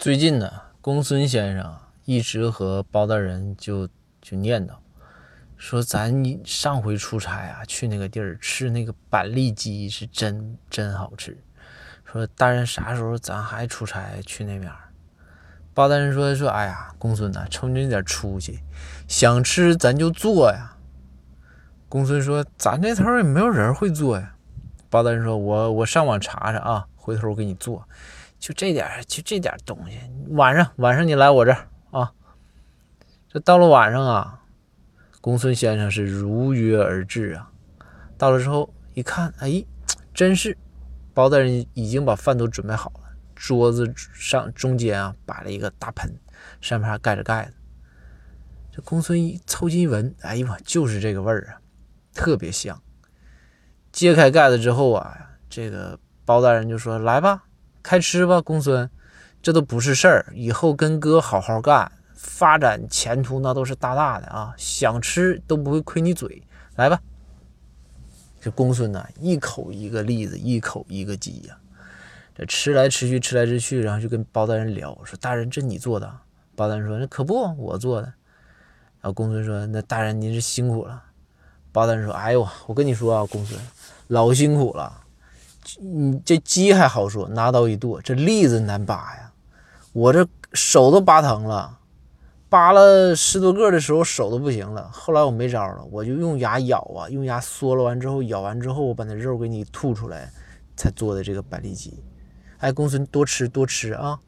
最近呢，公孙先生一直和包大人就就念叨，说咱上回出差啊，去那个地儿吃那个板栗鸡是真真好吃。说大人啥时候咱还出差去那边？包大人说说，哎呀，公孙呐，瞅你那点出息，想吃咱就做呀。公孙说，咱这头也没有人会做呀。包大人说，我我上网查查啊，回头我给你做。就这点就这点东西。晚上，晚上你来我这儿啊。这到了晚上啊，公孙先生是如约而至啊。到了之后一看，哎，真是包大人已经把饭都准备好了。桌子上中间啊摆了一个大盆，上面还盖着盖子。这公孙一凑近一闻，哎呀妈，就是这个味儿啊，特别香。揭开盖子之后啊，这个包大人就说：“来吧。”开吃吧，公孙，这都不是事儿。以后跟哥好好干，发展前途那都是大大的啊！想吃都不会亏你嘴。来吧，这公孙呐，一口一个栗子，一口一个鸡呀。这吃来吃去，吃来吃去，然后就跟包大人聊，说：“大人，这你做的？”包大人说：“那可不，我做的。”然后公孙说：“那大人您是辛苦了。”包大人说：“哎呦，我跟你说啊，公孙，老辛苦了。”你这鸡还好说，拿刀一剁，这栗子难拔呀！我这手都拔疼了，拔了十多个的时候手都不行了。后来我没招了，我就用牙咬啊，用牙嗦了完之后，咬完之后，我把那肉给你吐出来，才做的这个板栗鸡。哎，公孙多吃多吃啊！